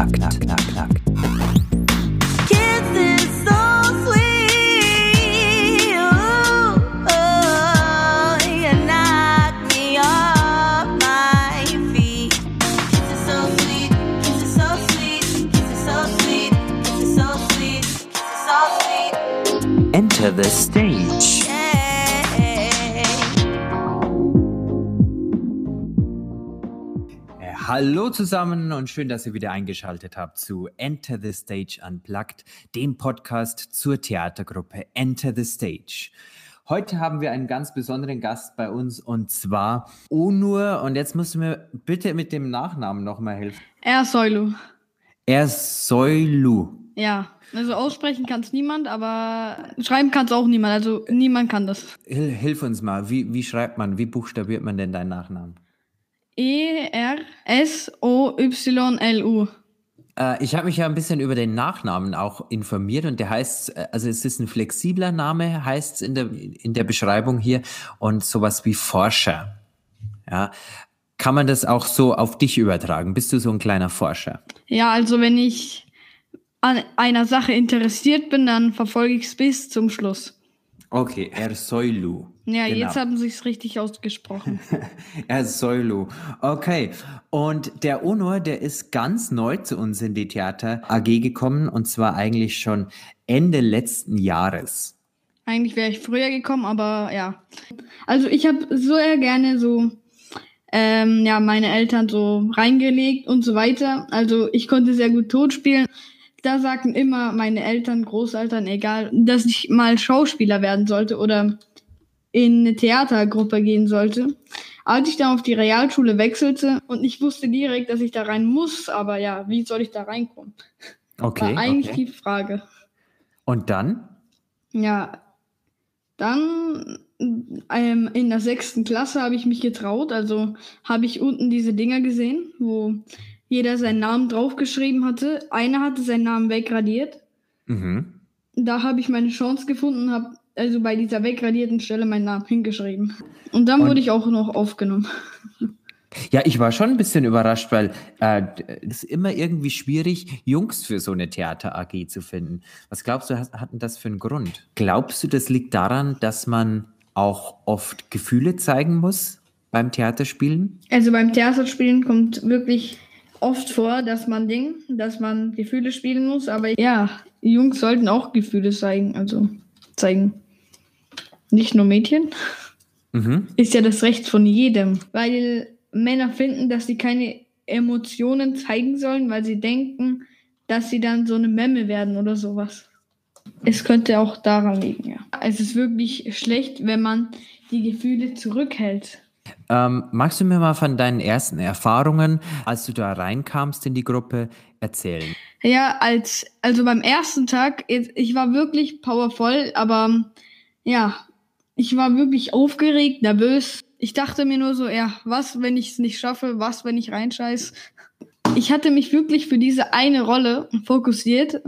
knock, knock, nackt, nackt. Enter the stage. Hallo zusammen und schön, dass ihr wieder eingeschaltet habt zu Enter the Stage Unplugged, dem Podcast zur Theatergruppe Enter the Stage. Heute haben wir einen ganz besonderen Gast bei uns und zwar Onur. Und jetzt musst du mir bitte mit dem Nachnamen nochmal helfen. Er Soilu. Ersoylu. Ja. Also aussprechen kann es niemand, aber schreiben kann es auch niemand. Also niemand kann das. Hil hilf uns mal, wie, wie schreibt man, wie buchstabiert man denn deinen Nachnamen? E E-R-S-O-Y-L-U. Äh, ich habe mich ja ein bisschen über den Nachnamen auch informiert und der heißt, äh, also es ist ein flexibler Name, heißt es in der, in der Beschreibung hier und sowas wie Forscher. Ja. Kann man das auch so auf dich übertragen? Bist du so ein kleiner Forscher? Ja, also wenn ich an einer Sache interessiert bin, dann verfolge ich es bis zum Schluss. Okay, Ersoylu. Ja, Genau. jetzt haben sie es richtig ausgesprochen. Ersoylu. Okay. Und der Onur, der ist ganz neu zu uns in die Theater AG gekommen und zwar eigentlich schon Ende letzten Jahres. Eigentlich wäre ich früher gekommen, aber ja. Also ich habe so eher gerne so, ähm, ja, meine Eltern so reingelegt und so weiter. Also ich konnte sehr gut Tod spielen. Da sagten immer meine Eltern, Großeltern, egal, dass ich mal Schauspieler werden sollte oder in eine Theatergruppe gehen sollte. Als ich dann auf die Realschule wechselte und ich wusste direkt, dass ich da rein muss, aber ja, wie soll ich da reinkommen? Okay. War eigentlich okay. die Frage. Und dann? Ja, dann ähm, in der sechsten Klasse habe ich mich getraut. Also habe ich unten diese Dinger gesehen, wo jeder seinen Namen draufgeschrieben hatte. Einer hatte seinen Namen wegradiert. Mhm. Da habe ich meine Chance gefunden und habe also bei dieser wegradierten Stelle meinen Namen hingeschrieben. Und dann Und- wurde ich auch noch aufgenommen. Ja, ich war schon ein bisschen überrascht, weil äh, es ist immer irgendwie schwierig, Jungs für so eine Theater-AG zu finden. Was glaubst du, hat denn das für einen Grund? Glaubst du, das liegt daran, dass man auch oft Gefühle zeigen muss beim Theaterspielen? Also beim Theaterspielen kommt wirklich oft vor, dass man denkt, dass man Gefühle spielen muss. Aber ja, Jungs sollten auch Gefühle zeigen. Also zeigen. Nicht nur Mädchen. Mhm. Ist ja das Recht von jedem. Weil Männer finden, dass sie keine Emotionen zeigen sollen, weil sie denken, dass sie dann so eine Memme werden oder sowas. Es könnte auch daran liegen, ja. Es ist wirklich schlecht, wenn man die Gefühle zurückhält. Ähm, magst du mir mal von deinen ersten Erfahrungen, als du da reinkamst in die Gruppe, erzählen? Ja, als, also beim ersten Tag, ich war wirklich powervoll, aber ja, ich war wirklich aufgeregt, nervös. Ich dachte mir nur so, ja, was, wenn ich es nicht schaffe, was, wenn ich reinscheiß. Ich hatte mich wirklich für diese eine Rolle fokussiert,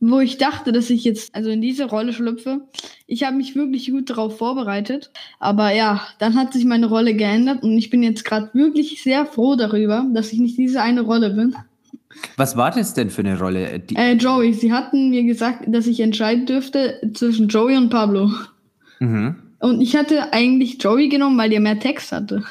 wo ich dachte, dass ich jetzt also in diese Rolle schlüpfe. Ich habe mich wirklich gut darauf vorbereitet, aber ja, dann hat sich meine Rolle geändert und ich bin jetzt gerade wirklich sehr froh darüber, dass ich nicht diese eine Rolle bin. Was war das denn für eine Rolle? Die, Äh, Joey, sie hatten mir gesagt, dass ich entscheiden dürfte zwischen Joey und Pablo. mhm. Und ich hatte eigentlich Joey genommen, weil der mehr Text hatte.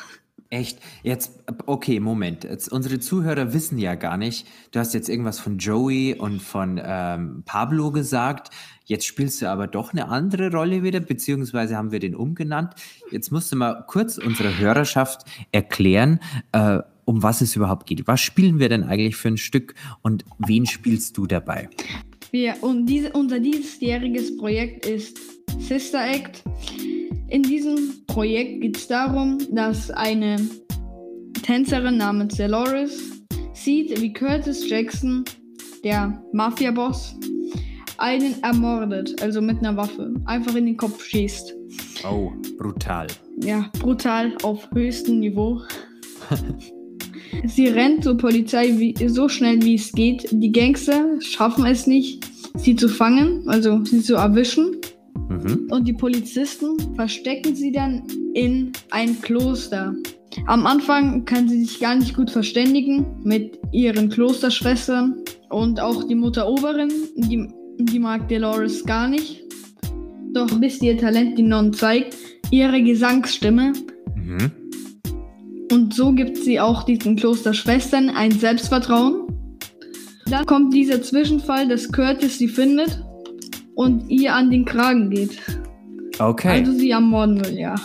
Echt? Jetzt, okay, Moment. Jetzt, unsere Zuhörer wissen ja gar nicht, du hast jetzt irgendwas von Joey und von ähm, Pablo gesagt. Jetzt spielst du aber doch eine andere Rolle wieder, beziehungsweise haben wir den umgenannt. Jetzt musst du mal kurz unserer Hörerschaft erklären, äh, um was es überhaupt geht. Was spielen wir denn eigentlich für ein Stück und wen spielst du dabei? Wir, und diese, unser diesjähriges Projekt ist Sister Act. In diesem Projekt geht es darum, dass eine Tänzerin namens Dolores sieht, wie Curtis Jackson, der Mafia-Boss, einen ermordet, also mit einer Waffe, einfach in den Kopf schießt. Oh, brutal. ja, brutal auf höchstem Niveau. Sie rennt zur Polizei wie, so schnell wie es geht. Die Gangster schaffen es nicht, sie zu fangen, also sie zu erwischen. Mhm. und die Polizisten verstecken sie dann in ein Kloster. Am Anfang kann sie sich gar nicht gut verständigen mit ihren Klosterschwestern und auch die Mutter Oberin, die, die mag Dolores gar nicht. Doch bis ihr Talent die Non zeigt, ihre Gesangsstimme Mhm. und so gibt sie auch diesen Klosterschwestern ein Selbstvertrauen. Dann kommt dieser Zwischenfall, dass Curtis sie findet und ihr an den Kragen geht. Okay. Also sie ermorden will, ja.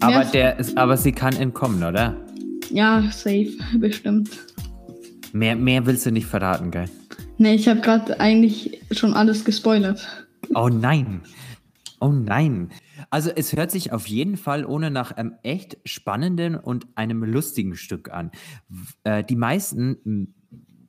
aber, mehr- der ist, aber sie kann entkommen, oder? Ja, safe, bestimmt. Mehr, mehr willst du nicht verraten, gell? Ne, ich habe gerade eigentlich schon alles gespoilert. Oh nein. Oh nein. Also es hört sich auf jeden Fall ohne nach einem echt spannenden und einem lustigen Stück an. Äh, die meisten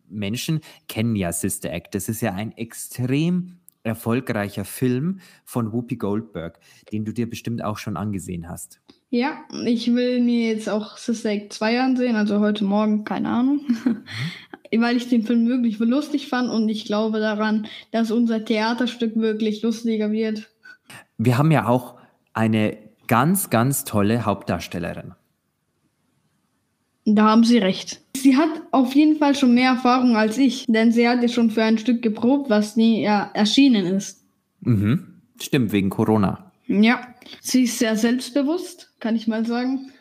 Menschen kennen ja Sister Act. Das ist ja ein extrem erfolgreicher Film von Whoopi Goldberg, den du dir bestimmt auch schon angesehen hast. Ja, ich will mir jetzt auch Sister Act 2 ansehen, also heute Morgen, keine Ahnung. Weil ich den Film wirklich lustig fand und ich glaube daran, dass unser Theaterstück wirklich lustiger wird. Wir haben ja auch eine ganz, ganz tolle Hauptdarstellerin. Da haben Sie recht. Sie hat auf jeden Fall schon mehr Erfahrung als ich, denn sie hat ja schon für ein Stück geprobt, was nie ja, erschienen ist. Mhm. Stimmt, wegen Corona. Ja, sie ist sehr selbstbewusst, kann ich mal sagen.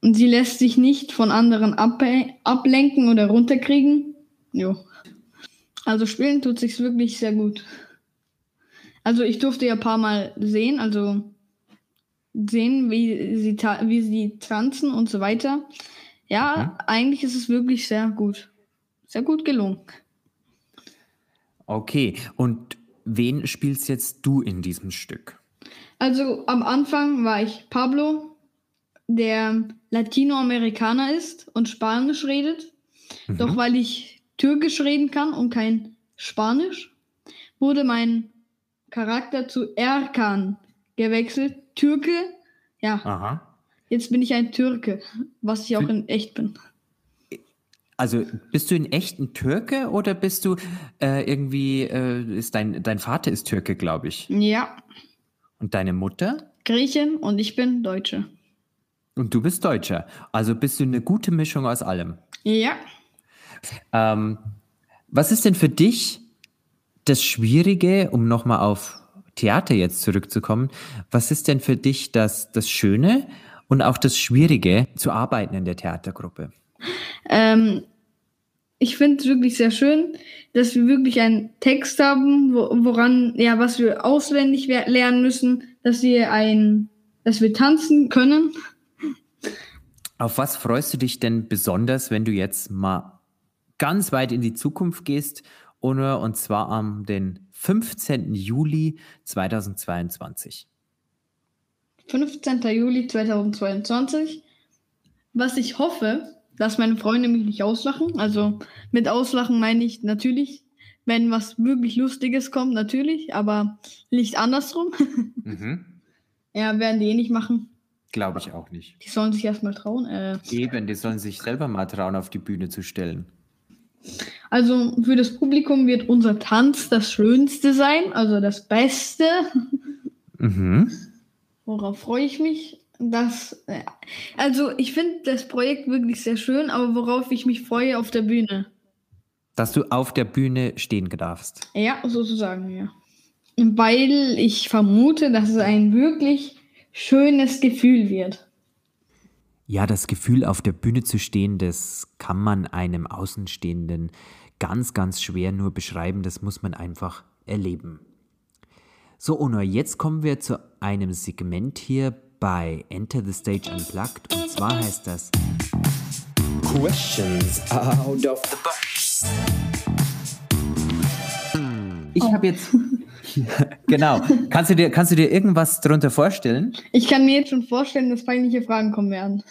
Und sie lässt sich nicht von anderen abbe- ablenken oder runterkriegen. Jo. Also spielen tut sich's wirklich sehr gut. Also ich durfte ja ein paar Mal sehen, also sehen, wie sie, ta- wie sie tanzen und so weiter. Ja, eigentlich ist es wirklich sehr gut. Sehr gut gelungen. Okay, und wen spielst jetzt du in diesem Stück? Also am Anfang war ich Pablo, der Latinoamerikaner ist und Spanisch redet. Doch weil ich Türkisch reden kann und kein Spanisch, wurde mein Charakter zu Erkan gewechselt. Türke, ja, Aha. Jetzt bin ich ein Türke, was ich auch in echt bin. Also bist du in echt ein Türke oder bist du äh, irgendwie, äh, ist dein, dein Vater ist Türke, glaube ich. Ja, Und deine Mutter? Griechin und ich bin Deutsche. Und du bist Deutscher. Also bist du eine gute Mischung aus allem. Ja, Ähm, was ist denn für dich das Schwierige, um nochmal auf Theater jetzt zurückzukommen, was ist denn für dich das, das Schöne und auch das Schwierige zu arbeiten in der Theatergruppe? Ähm, ich finde es wirklich sehr schön, dass wir wirklich einen Text haben, wo, woran, ja, was wir auswendig lernen müssen, dass wir ein, dass wir tanzen können. Auf was freust du dich denn besonders, wenn du jetzt mal ganz weit in die Zukunft gehst, und zwar am den 15. Juli 2022? 15. Juli 2022. Was ich hoffe, dass meine Freunde mich nicht auslachen. Also mit auslachen meine ich natürlich, wenn was wirklich Lustiges kommt, natürlich, aber nicht andersrum. Mhm. ja, werden die eh nicht machen. Glaube ich auch nicht. Die sollen sich erstmal trauen. Äh, Eben, die sollen sich selber mal trauen, auf die Bühne zu stellen. Also für das Publikum wird unser Tanz das Schönste sein, also das Beste. Mhm. Worauf freue ich mich? Das, äh, also ich finde das Projekt wirklich sehr schön, aber worauf ich mich freue auf der Bühne. Dass du auf der Bühne stehen darfst. Ja, sozusagen, ja. Weil ich vermute, dass es ein wirklich schönes Gefühl wird. Ja, das Gefühl, auf der Bühne zu stehen, das kann man einem Außenstehenden ganz, ganz schwer nur beschreiben. Das muss man einfach erleben. So, Onur, jetzt kommen wir zu einem Segment hier bei Enter the Stage Unplugged. Und zwar heißt das Questions out of the box. Ich habe jetzt. genau. Kannst du, dir, kannst du dir irgendwas darunter vorstellen? Ich kann mir jetzt schon vorstellen, dass peinliche Fragen kommen werden.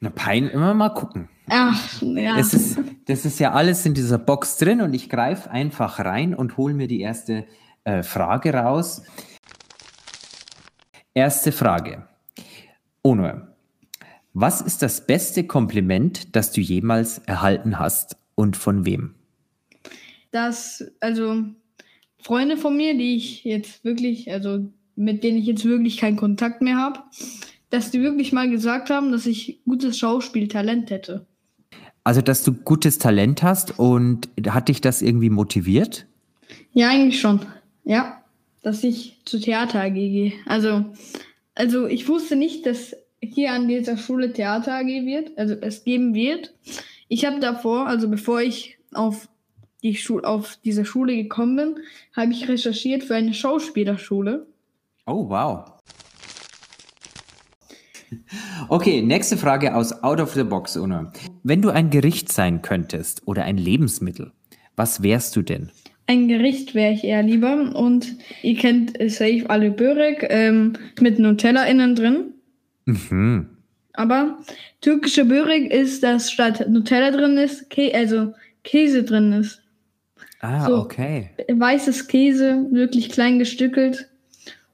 Na, Pein, immer mal gucken. Ach, ja. Es ist, das ist ja alles in dieser Box drin und ich greife einfach rein und hole mir die erste äh, Frage raus. Erste Frage. Onur, was ist das beste Kompliment, das du jemals erhalten hast und von wem? Das, also Freunde von mir, die ich jetzt wirklich, also mit denen ich jetzt wirklich keinen Kontakt mehr habe, dass die wirklich mal gesagt haben, dass ich gutes Schauspieltalent hätte. Also, dass du gutes Talent hast und hat dich das irgendwie motiviert? Ja, eigentlich schon. Ja, dass ich zu Theater AG gehe. Also, also ich wusste nicht, dass hier an dieser Schule Theater AG wird, also es geben wird. Ich habe davor, also bevor ich auf die Schule, auf diese Schule gekommen bin, habe ich recherchiert für eine Schauspielerschule. Oh, wow. Okay, nächste Frage aus Out of the Box, Una. Wenn du ein Gericht sein könntest oder ein Lebensmittel, was wärst du denn? Ein Gericht wäre ich eher lieber und ihr kennt safe alle Börek ähm, mit Nutella innen drin. Mhm. Aber türkische Börek ist, dass statt Nutella drin ist, Kä also Käse drin ist. Ah, So. okay. Weißes Käse, wirklich klein gestückelt.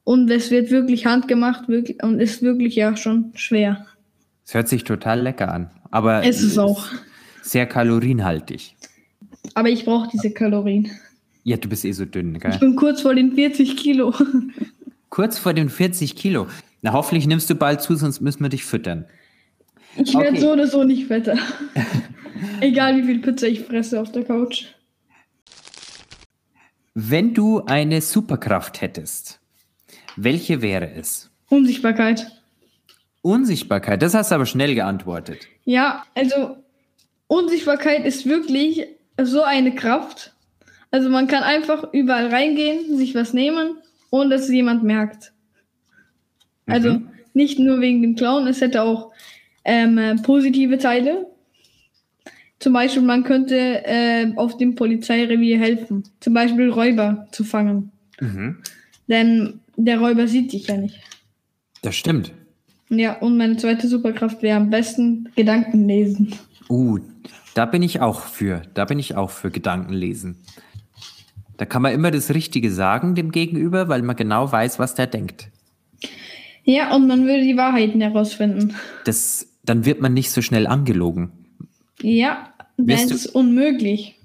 Und es wird wirklich handgemacht wirklich, und ist wirklich ja schon schwer. Es hört sich total lecker an, aber Es ist auch. sehr kalorienhaltig. Aber ich brauche diese Kalorien. Ja, du bist eh so dünn, Ich gell? bin kurz vor den 40 Kilo. Kurz vor den 40 Kilo. Na, hoffentlich nimmst du bald zu, sonst müssen wir dich füttern. Ich werde Okay. so oder so nicht fetter. Egal wie viel Pizza ich fresse auf der Couch. Wenn du eine Superkraft hättest, welche wäre es? Unsichtbarkeit. Unsichtbarkeit, das hast du aber schnell geantwortet. Ja, also Unsichtbarkeit ist wirklich so eine Kraft. Also man kann einfach überall reingehen, sich was nehmen, ohne dass es jemand merkt. Also Mhm. nicht nur wegen dem Clown, es hätte auch ähm, äh, positive Teile. Zum Beispiel, man könnte äh, auf dem Polizeirevier helfen. Zum Beispiel Räuber zu fangen. Mhm. Denn der Räuber sieht dich ja nicht. Das stimmt. Ja, und meine zweite Superkraft wäre am besten Gedanken lesen. Uh, da bin ich auch für. Da bin ich auch für Gedankenlesen. Da kann man immer das Richtige sagen dem Gegenüber, weil man genau weiß, was der denkt. Ja, und man würde die Wahrheiten herausfinden. Das, dann wird man nicht so schnell angelogen. Ja, das ist unmöglich.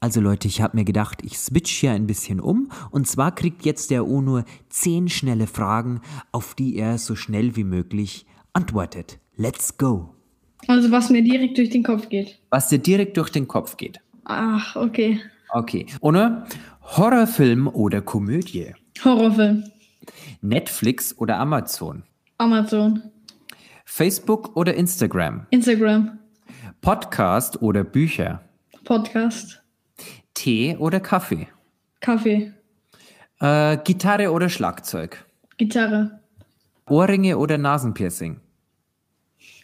Also Leute, ich habe mir gedacht, ich switch hier ein bisschen um. Und zwar kriegt jetzt der O nur zehn schnelle Fragen, auf die er so schnell wie möglich antwortet. Let's go. Also was mir direkt durch den Kopf geht. Was dir direkt durch den Kopf geht. Ach, okay. Okay. Oder Horrorfilm oder Komödie? Horrorfilm. Netflix oder Amazon? Amazon. Facebook oder Instagram? Instagram. Podcast oder Bücher? Podcast. Tee oder Kaffee? Kaffee. Äh, Gitarre oder Schlagzeug? Gitarre. Ohrringe oder Nasenpiercing?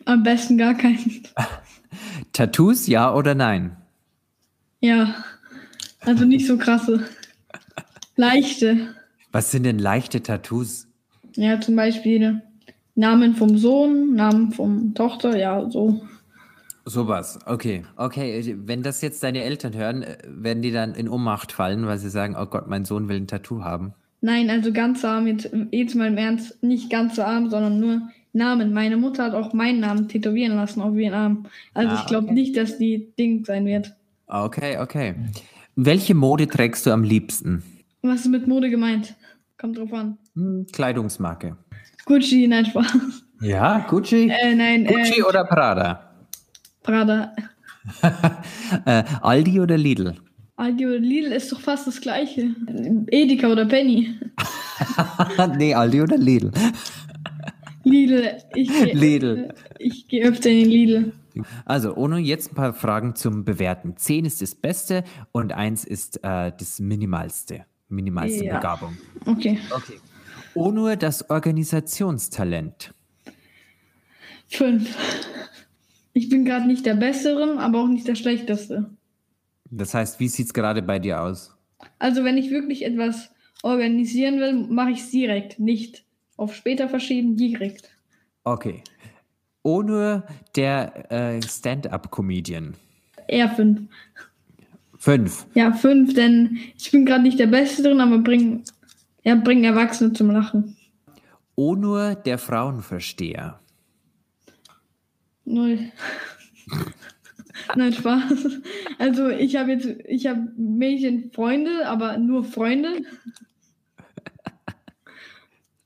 Am besten gar keinen. Tattoos, ja oder nein? Ja. Also nicht so krasse. Leichte. Was sind denn leichte Tattoos? Ja, zum Beispiel Namen vom Sohn, Namen vom Tochter, ja, so. Sowas, okay. Okay, wenn das jetzt deine Eltern hören, äh, werden die dann in Ohnmacht fallen, weil sie sagen, oh Gott, mein Sohn will ein Tattoo haben. Nein, also ganz arm, jetzt, jetzt mal im Ernst, nicht ganz so arm, sondern nur Namen. Meine Mutter hat auch meinen Namen tätowieren lassen auf ihren Arm. Also Ah, ich glaube okay. nicht, dass die Ding sein wird. Okay, okay. Welche Mode trägst du am liebsten? Was ist mit Mode gemeint? Kommt drauf an. Hm, Kleidungsmarke. Gucci, nein, Spaß. Ja, Gucci. Äh, nein, Gucci äh, oder Prada? Prada. Äh, Aldi oder Lidl? Aldi oder Lidl ist doch fast das gleiche. Edeka oder Penny. nee, Aldi oder Lidl? Lidl. Ich geh- Lidl. Ich gehe öfter in den Lidl. Also, ohne jetzt ein paar Fragen zum Bewerten. 10 ist das Beste und 1 ist äh, das Minimalste. Minimalste Ja. Begabung. Okay. Okay. Ohne das Organisationstalent. Fünf. Ich bin gerade nicht der Bessere, aber auch nicht der Schlechteste. Das heißt, wie sieht es gerade bei dir aus? Also wenn ich wirklich etwas organisieren will, mache ich es direkt. Nicht auf später verschieben, direkt. Okay. Ohne der äh, Stand-up-Comedian. Eher fünf. Fünf. Ja, fünf, denn ich bin gerade nicht der Beste drin, aber bring, ja, bring Erwachsene zum Lachen. Ohne der Frauenversteher. Null. Nein, Spaß. Also ich habe jetzt, ich habe Mädchenfreunde, aber nur Freunde.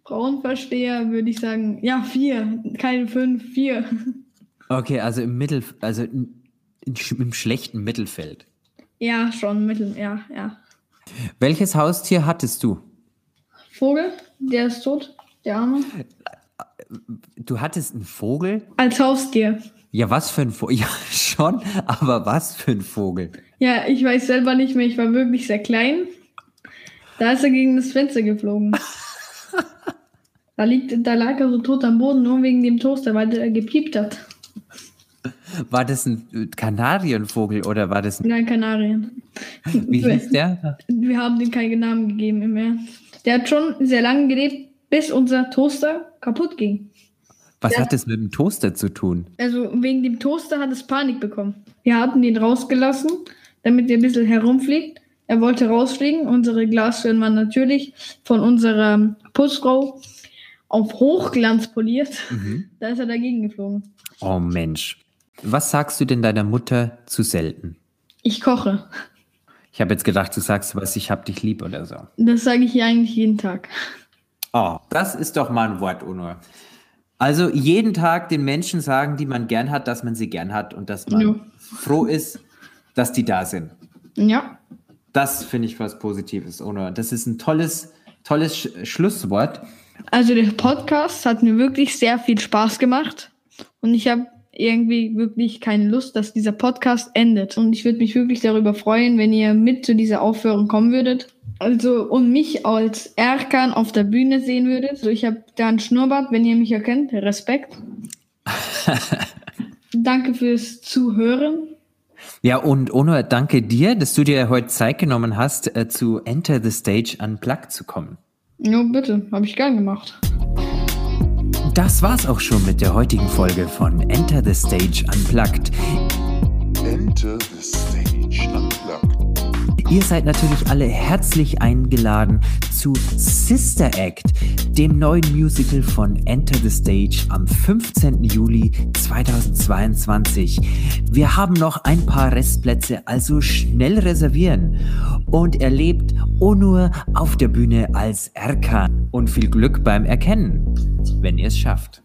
Frauenversteher würde ich sagen, ja, vier, keine fünf, vier. Okay, also im Mittel, also in, in, im schlechten Mittelfeld. Ja, schon mittel, ja, ja. Welches Haustier hattest du? Vogel, der ist tot, der Arme. Du hattest einen Vogel? Als Haustier. Ja, was für ein Vogel? Ja, schon, aber was für ein Vogel? Ja, ich weiß selber nicht mehr, ich war wirklich sehr klein. Da ist er gegen das Fenster geflogen. Da, liegt, da lag er so tot am Boden, nur wegen dem Toaster, weil er gepiept hat. War das ein Kanarienvogel oder war das ein. Nein, Kanarien. Wie hieß der? Wir haben dem keinen Namen gegeben im Ernst. Der hat schon sehr lange gelebt, bis unser Toaster kaputt ging. Was Ja. hat das mit dem Toaster zu tun? Also wegen dem Toaster hat es Panik bekommen. Wir hatten den rausgelassen, damit er ein bisschen herumfliegt. Er wollte rausfliegen. Unsere Glastüren waren natürlich von unserer Putzfrau auf Hochglanz poliert. Da ist er dagegen geflogen. Oh Mensch. Was sagst du denn deiner Mutter zu selten? Ich koche. Ich habe jetzt gedacht, du sagst was, ich hab dich lieb oder so. Das sage ich ihr eigentlich jeden Tag. Oh, das ist doch mal ein Wort, Uno. Also jeden Tag den Menschen sagen, die man gern hat, dass man sie gern hat und dass man Ja. froh ist, dass die da sind. Ja. Das finde ich was Positives, Uno. Das ist ein tolles, tolles Sch Schlusswort. Also der Podcast hat mir wirklich sehr viel Spaß gemacht. Und ich habe irgendwie wirklich keine Lust, dass dieser Podcast endet. Und ich würde mich wirklich darüber freuen, wenn ihr mit zu dieser Aufführung kommen würdet. Also und mich als Erkan auf der Bühne sehen würdet. Also ich habe da einen Schnurrbart, wenn ihr mich erkennt. Respekt. Danke fürs Zuhören. Ja, und Ono, danke dir, dass du dir heute Zeit genommen hast, äh, zu Enter the Stage Unplugged zu kommen. Jo, bitte. Habe ich gern gemacht. Das war's auch schon mit der heutigen Folge von Enter the Stage Unplugged. Enter the stage unplugged. Ihr seid natürlich alle herzlich eingeladen zu Sister Act, dem neuen Musical von Enter the Stage am 15. Juli 2022. Wir haben noch ein paar Restplätze, also schnell reservieren und erlebt Onur auf der Bühne als Erkan und viel Glück beim Erkennen, wenn ihr es schafft.